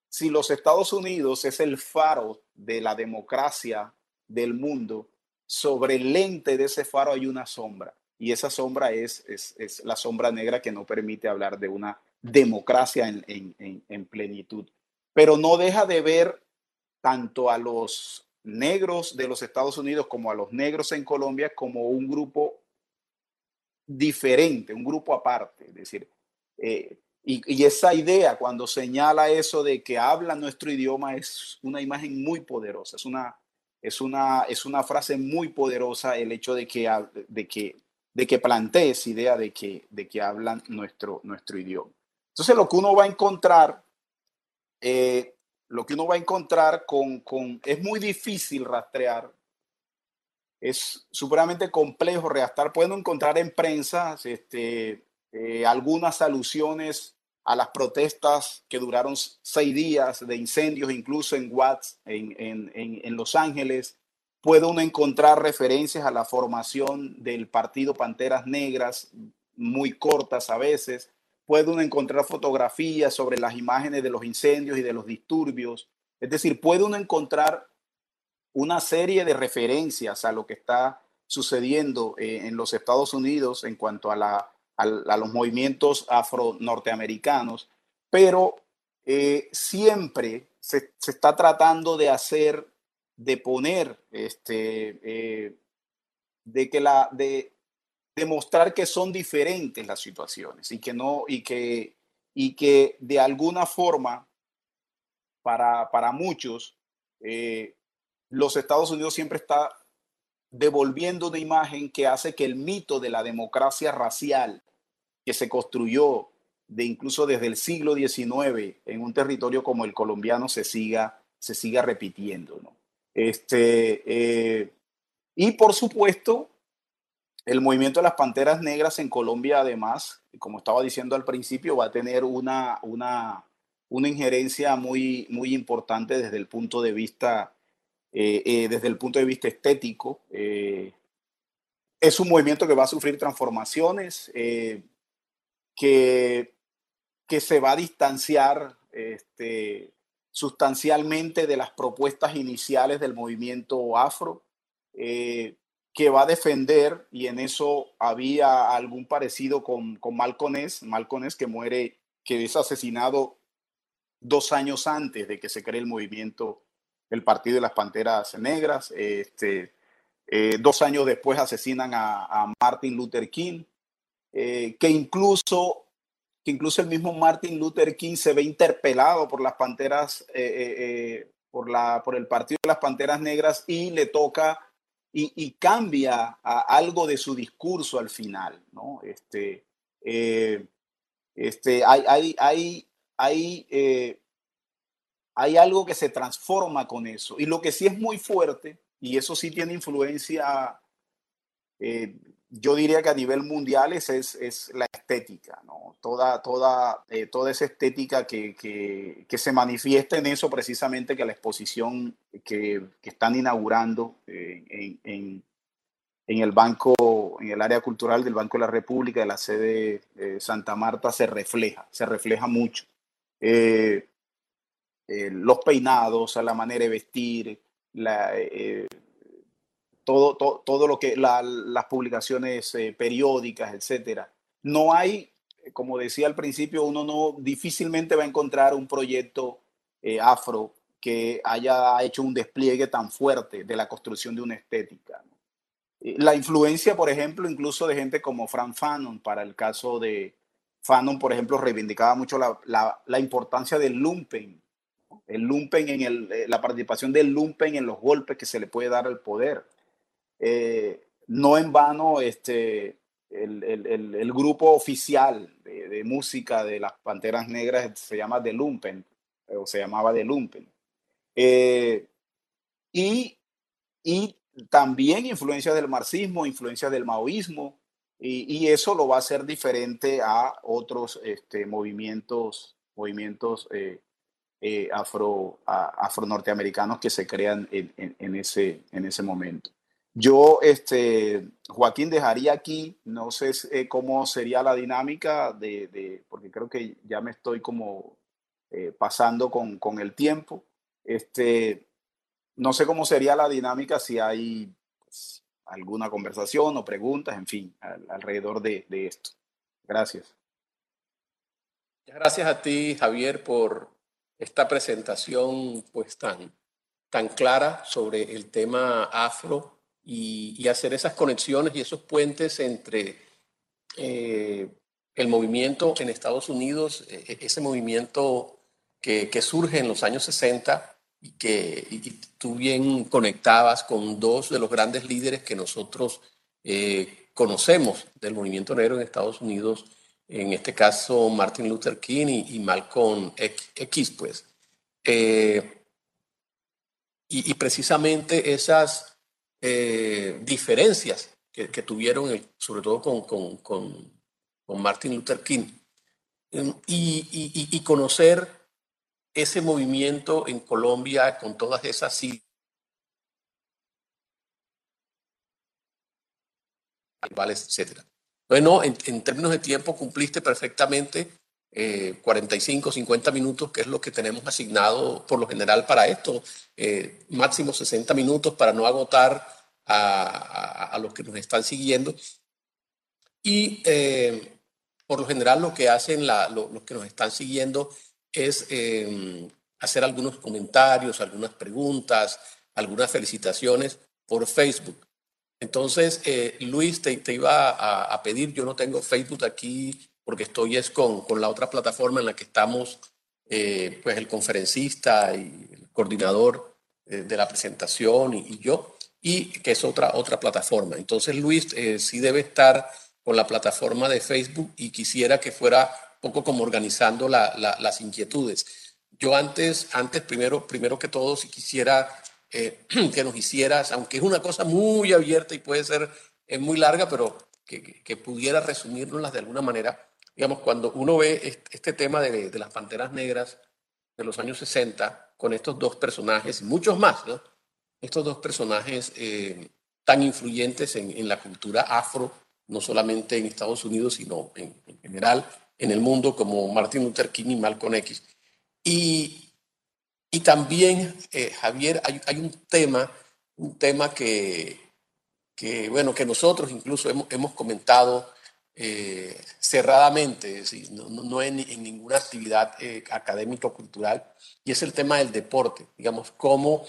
Si los Estados Unidos es el faro de la democracia del mundo, sobre el lente de ese faro hay una sombra y esa sombra es, es, la sombra negra que no permite hablar de una democracia en, plenitud. Pero no deja de ver tanto a los negros de los Estados Unidos como a los negros en Colombia como un grupo diferente, un grupo aparte. Es decir, eh, y, esa idea cuando señala eso de que habla nuestro idioma es una imagen muy poderosa, es una, es una, es una frase muy poderosa el hecho de que, de que de que plantee esa idea de que, de que hablan nuestro, nuestro idioma. Entonces, lo que uno va a encontrar, eh, lo que uno va a encontrar con, con, es muy difícil rastrear, es supremamente complejo rastrear. Pueden encontrar en prensa este, eh, algunas alusiones a las protestas que duraron seis días de incendios, incluso en Watts, en, en, en, Los Ángeles. Puede uno encontrar referencias a la formación del partido Panteras Negras, muy cortas a veces. Puede uno encontrar fotografías sobre las imágenes de los incendios y de los disturbios. Es decir, puede uno encontrar una serie de referencias a lo que está sucediendo eh, en los Estados Unidos en cuanto a la a, los movimientos afro-norteamericanos, pero eh, siempre se, está tratando de hacer, de poner, este, eh, de que la, de demostrar que son diferentes las situaciones y que no, y que, y que de alguna forma, para, para muchos, eh, los Estados Unidos siempre está devolviendo una imagen que hace que el mito de la democracia racial que se construyó de incluso desde el siglo XIX en un territorio como el colombiano se siga, se siga repitiendo. ¿no? Este, eh, y por supuesto, el movimiento de las Panteras Negras en Colombia, además, como estaba diciendo al principio, va a tener una, una, una injerencia muy, muy importante desde el punto de vista, eh, eh, desde el punto de vista estético. es un movimiento que va a sufrir transformaciones que, que se va a distanciar este, sustancialmente de las propuestas iniciales del movimiento afro, eh, que va a defender, y en eso había algún parecido con, con Malcolm que muere, que es asesinado dos años antes de que se cree el movimiento, el Partido de las Panteras Negras. Este, eh, dos años después asesinan a, a Martin Luther King. Eh, que incluso que incluso el mismo Martin Luther King se ve interpelado por las panteras, eh, eh, por, la, por el Partido de las Panteras Negras y le toca y, cambia algo de su discurso al final, ¿no? Este, este, hay, hay, hay, hay, hay algo que se transforma con eso. Y lo que sí es muy fuerte, y eso sí tiene influencia yo diría que a nivel mundial es, es, la estética, ¿no? Toda, toda, eh, toda esa estética que, que, se manifiesta en eso precisamente que la exposición que, que están inaugurando eh, en, en, en, el banco, en el área cultural del Banco de la República, de la sede de Santa Marta, se refleja, se refleja mucho. Eh, los peinados, la manera de vestir, la, todo, todo, lo que las publicaciones eh, periódicas, etcétera. No hay, como decía al principio, uno no difícilmente va a encontrar un proyecto eh, afro que haya hecho un despliegue tan fuerte de la construcción de una estética. Eh, la influencia, por ejemplo, incluso de gente como Frank Fanon, para el caso de Fanon, por ejemplo, reivindicaba mucho la, la, la importancia del lumpen, el lumpen en el, la participación del lumpen en los golpes que se le puede dar al poder. Eh, no en vano este, el, grupo oficial de, música de las Panteras Negras se llama The Lumpen, o se llamaba The Lumpen. Eh, y, y también influencias del marxismo, influencias del maoísmo, y, eso lo va a hacer diferente a otros este, movimientos, movimientos eh, afro, afro norteamericanos que se crean en, ese, en ese momento. Yo, este, Joaquín, dejaría aquí, no sé eh, cómo sería la dinámica de, porque creo que ya me estoy como eh, pasando con, con, el tiempo. Este, no sé cómo sería la dinámica si hay pues, alguna conversación o preguntas, en fin, alrededor de, de esto. Gracias. Gracias a ti, Javier, por esta presentación pues tan, tan clara sobre el tema afro y, hacer esas conexiones y esos puentes entre eh, el movimiento en Estados Unidos, e, e, ese movimiento que, surge en los años 60 y que tú bien conectabas con dos de los grandes líderes que nosotros eh, conocemos del movimiento negro en Estados Unidos, en este caso Martin Luther King y, Malcolm X, pues. Eh, y, y, precisamente esas eh, diferencias que, tuvieron, sobre todo con, con, con, Martin Luther King, em, y, conocer ese movimiento en Colombia con todas esas etcétera. Bueno, en, en, términos de tiempo cumpliste perfectamente 45, eh, 50 minutos, que es lo que tenemos asignado por lo general para esto, eh, máximo 60 minutos para no agotar a, los que nos están siguiendo. Y eh, por lo general lo que hacen los que nos están siguiendo es hacer algunos comentarios, algunas preguntas, algunas felicitaciones por Facebook. Entonces, Luis, te, iba a, a, pedir, yo no tengo Facebook aquí porque estoy es con, con la otra plataforma en la que estamos, eh, pues el conferencista y el coordinador eh, de la presentación y, yo, y que es otra, otra plataforma. Entonces Luis eh, sí debe estar con la plataforma de Facebook y quisiera que fuera poco como organizando la, las inquietudes. Yo antes, antes primero, primero que todo, si quisiera que nos hicieras, aunque es una cosa muy abierta y puede ser muy larga, pero que, que, pudiera resumirnos de alguna manera, digamos, cuando uno ve este tema de, las Panteras Negras de los años 60, con estos dos personajes muchos más, ¿no? Estos dos personajes eh, tan influyentes en, la cultura afro, no solamente en Estados Unidos, sino en, general en el mundo, como Martin Luther King y Malcolm X. Y, y también, eh, Javier, hay, hay, un tema, un tema que, que, bueno, que nosotros incluso hemos, hemos comentado eh, cerradamente, no, en, ninguna actividad eh, académico-cultural, y es el tema del deporte, digamos, cómo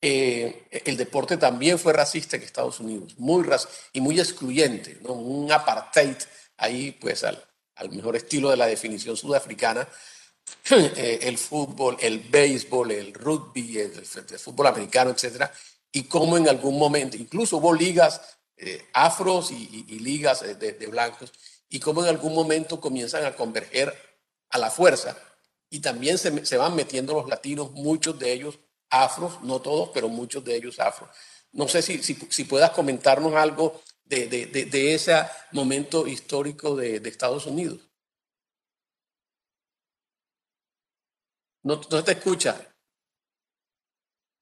eh, el deporte también fue racista en Estados Unidos, muy y muy excluyente, un apartheid ahí, pues al, al mejor estilo de la definición sudafricana, el fútbol, el béisbol, el rugby, el, el, fútbol americano, etcétera, y cómo en algún momento, incluso hubo ligas eh, afros y, ligas eh, de, blancos, y cómo en algún momento comienzan a converger a la fuerza. Y también se, van metiendo los latinos, muchos de ellos afros, no todos, pero muchos de ellos afros. No sé si, si, puedas comentarnos algo de, de, ese momento histórico de, Estados Unidos. No, te escucha.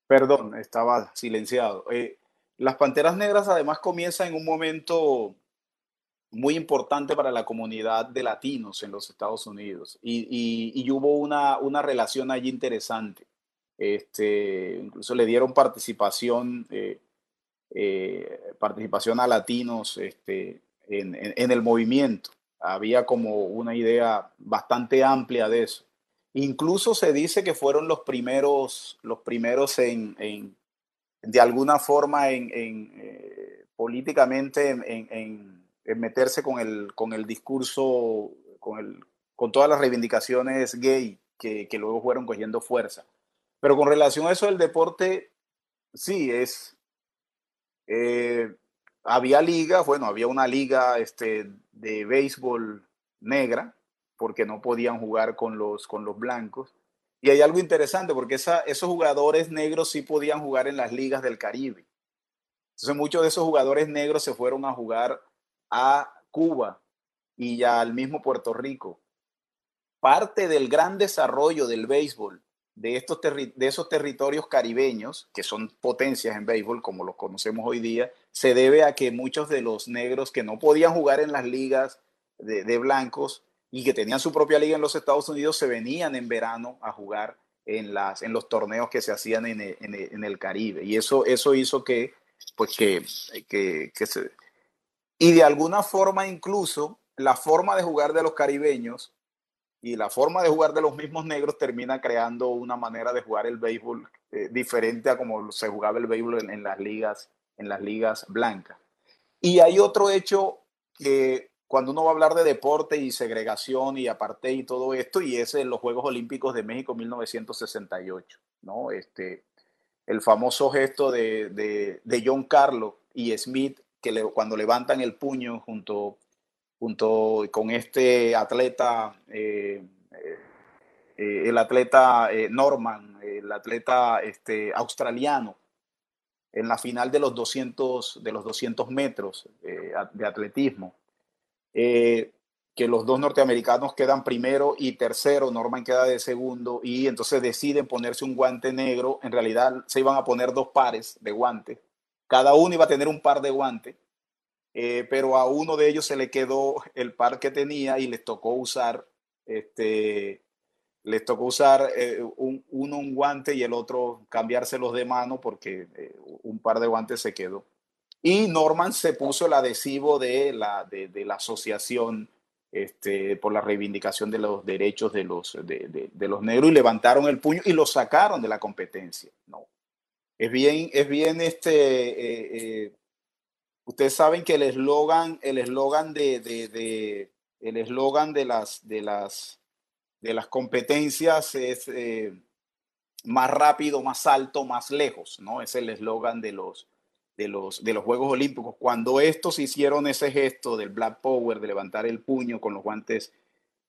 Perdón, estaba silenciado. Eh, las Panteras Negras además comienzan en un momento muy importante para la comunidad de latinos en los Estados Unidos y, hubo una, una, relación allí interesante. Este, incluso le dieron participación, eh, eh, participación a latinos este, en, en, el movimiento. Había como una idea bastante amplia de eso. Incluso se dice que fueron los primeros, los primeros en de alguna forma en, eh, políticamente en, meterse con el, con el discurso, con, el, con todas las reivindicaciones gay que, luego fueron cogiendo fuerza. Pero con relación a eso del deporte, sí, es... Eh, había liga, bueno, había una liga este, de béisbol negra, porque no podían jugar con los, con los blancos. Y hay algo interesante porque esos jugadores negros sí podían jugar en las ligas del Caribe. Entonces muchos de esos jugadores negros se fueron a jugar a Cuba y ya al mismo Puerto Rico. Parte del gran desarrollo del béisbol de, estos de esos territorios caribeños, que son potencias en béisbol como los conocemos hoy día, se debe a que muchos de los negros que no podían jugar en las ligas de blancos y que tenían su propia liga en los Estados Unidos se venían en verano a jugar en, las, en los torneos que se hacían en el, en el, Caribe. Y eso, eso hizo que, pues que, que, que se... Y de alguna forma incluso la forma de jugar de los caribeños y la forma de jugar de los mismos negros termina creando una manera de jugar el béisbol eh, diferente a como se jugaba el béisbol en, en, las ligas en las ligas blancas. Y hay otro hecho que cuando uno va a hablar de deporte y segregación y apartheid y todo esto, y es en los Juegos Olímpicos de México 1968, ¿no? Este, el famoso gesto de, de, John Carlos y Smith, que cuando levantan el puño junto, junto con este atleta, eh, eh, el atleta eh, Norman, el atleta este, australiano, en la final de los 200, de los 200 metros de atletismo. Eh, que los dos norteamericanos quedan primero y tercero, Norman queda de segundo y entonces deciden ponerse un guante negro. En realidad se iban a poner dos pares de guantes. Cada uno iba a tener un par de guantes, eh, pero a uno de ellos se le quedó el par que tenía y les tocó usar, este, les tocó usar eh, un, uno un guante y el otro cambiárselos de mano porque un par de guantes se quedó. Y Norman se puso el adhesivo de la, de, de la asociación este, por la reivindicación de los derechos de los, de, los negros y levantaron el puño y lo sacaron de la competencia. No. Es bien, es bien este, eh, eh, ustedes saben que el eslogan, el eslogan de, el eslogan de las, de las, de las competencias es eh, más rápido, más alto, más lejos, ¿no? Es el eslogan de los, de los, de los Juegos Olímpicos. Cuando estos hicieron ese gesto del Black Power, de levantar el puño con los guantes,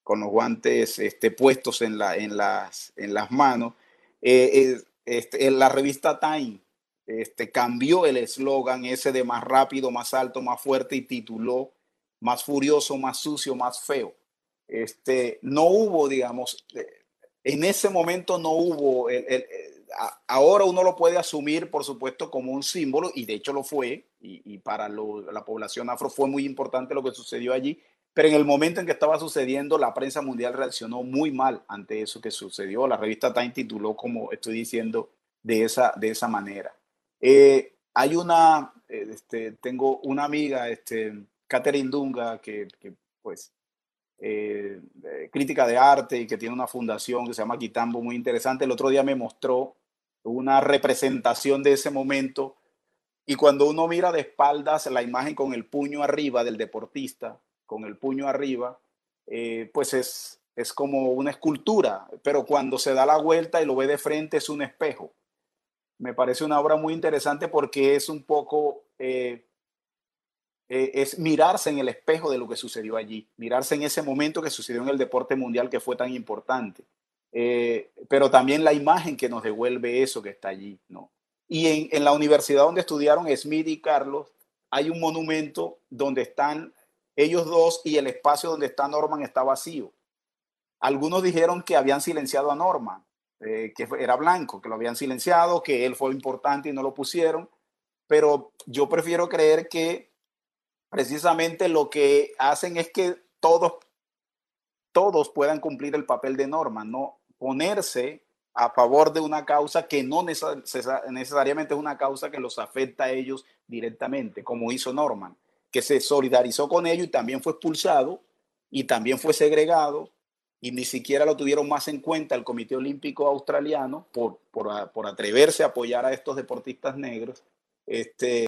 con los guantes este, puestos en, la, en, las, en las manos, eh, eh, este, en la revista Time este, cambió el eslogan ese de más rápido, más alto, más fuerte y tituló más furioso, más sucio, más feo. Este, no hubo, digamos, eh, en ese momento no hubo el, ahora uno lo puede asumir, por supuesto, como un símbolo, y de hecho lo fue, y, para la población afro fue muy importante lo que sucedió allí, pero en el momento en que estaba sucediendo, la prensa mundial reaccionó muy mal ante eso que sucedió. La revista Time tituló, como estoy diciendo, de esa, de esa manera. Eh, hay una, eh, este, tengo una amiga, este, Catherine Dunga, que, pues eh, crítica de arte y que tiene una fundación que se llama Quitambo muy interesante. El otro día me mostró una representación de ese momento. Y cuando uno mira de espaldas la imagen con el puño arriba del deportista, con el puño arriba, eh, pues es, es como una escultura, pero cuando se da la vuelta y lo ve de frente es un espejo. Me parece una obra muy interesante porque es un poco, eh, eh, es mirarse en el espejo de lo que sucedió allí, mirarse en ese momento que sucedió en el deporte mundial que fue tan importante. Eh, pero también la imagen que nos devuelve eso que está allí, ¿no? Y en, la universidad donde estudiaron Smith y Carlos, hay un monumento donde están ellos dos y el espacio donde está Norman está vacío. Algunos dijeron que habían silenciado a Norman, eh, que era blanco, que lo habían silenciado, que él fue importante y no lo pusieron, pero yo prefiero creer que precisamente lo que hacen es que todos todos puedan cumplir el papel de Norman, no ponerse a favor de una causa que no necesariamente es una causa que los afecta a ellos directamente, como hizo Norman, que se solidarizó con ellos y también fue expulsado y también fue segregado y ni siquiera lo tuvieron más en cuenta el Comité Olímpico Australiano por, por, por atreverse a apoyar a estos deportistas negros. Este,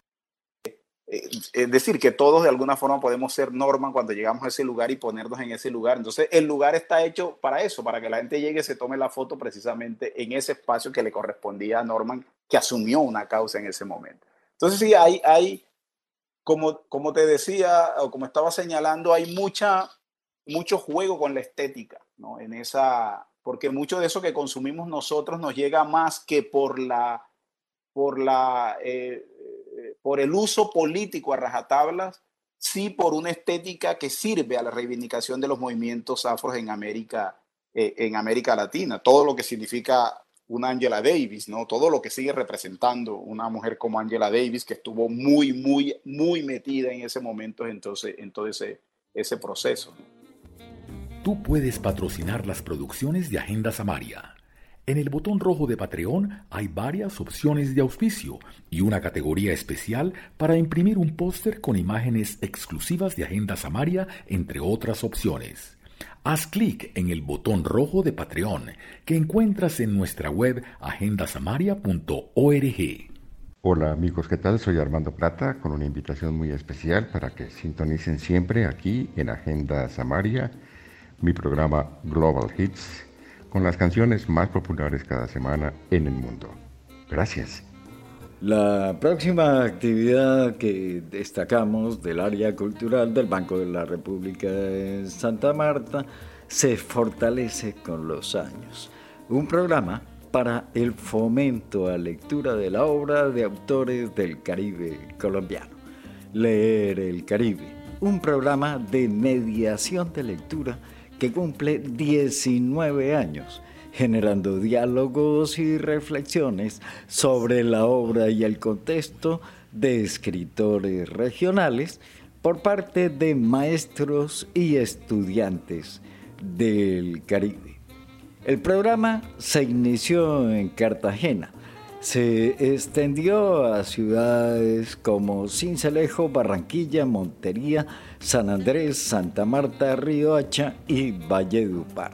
es decir, que todos de alguna forma podemos ser Norman cuando llegamos a ese lugar y ponernos en ese lugar. Entonces, el lugar está hecho para eso, para que la gente llegue y se tome la foto precisamente en ese espacio que le correspondía a Norman, que asumió una causa en ese momento. Entonces, sí, hay, hay como, como te decía, o como estaba señalando, hay mucha, mucho juego con la estética, ¿no? En esa, porque mucho de eso que consumimos nosotros nos llega más que por la, por la, eh, por el uso político a rajatablas, sí por una estética que sirve a la reivindicación de los movimientos afros en América, eh, en América Latina. Todo lo que significa una Angela Davis, ¿no? Todo lo que sigue representando una mujer como Angela Davis, que estuvo muy, muy, muy metida en ese momento, entonces, en todo ese, ese proceso. Tú puedes patrocinar las producciones de Agenda Samaria en el botón rojo de Patreon hay varias opciones de auspicio y una categoría especial para imprimir un póster con imágenes exclusivas de Agenda Samaria, entre otras opciones. Haz clic en el botón rojo de Patreon que encuentras en nuestra web agendasamaria.org. Hola amigos, ¿qué tal? Soy Armando Plata con una invitación muy especial para que sintonicen siempre aquí en Agenda Samaria mi programa Global Hits con las canciones más populares cada semana en el mundo. Gracias. La próxima actividad que destacamos del área cultural del Banco de la República de Santa Marta se fortalece con los años. Un programa para el fomento a lectura de la obra de autores del Caribe colombiano. Leer el Caribe un programa de mediación de lectura que cumple 19 años, generando diálogos y reflexiones sobre la obra y el contexto de escritores regionales por parte de maestros y estudiantes del Caribe. El programa se inició en Cartagena, se extendió a ciudades como Cincelejo, Barranquilla, Montería, San Andrés, Santa Marta, Río Hacha y Valledupar.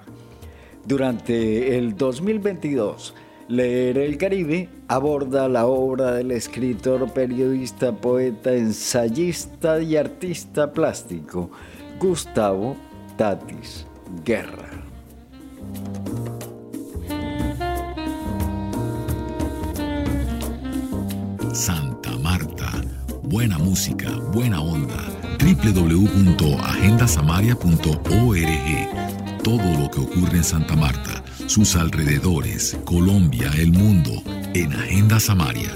Durante el 2022, Leer el Caribe aborda la obra del escritor, periodista, poeta, ensayista y artista plástico Gustavo Tatis Guerra. Santa Marta. Buena música, buena onda. www.agendasamaria.org. Todo lo que ocurre en Santa Marta, sus alrededores, Colombia, el mundo, en Agenda Samaria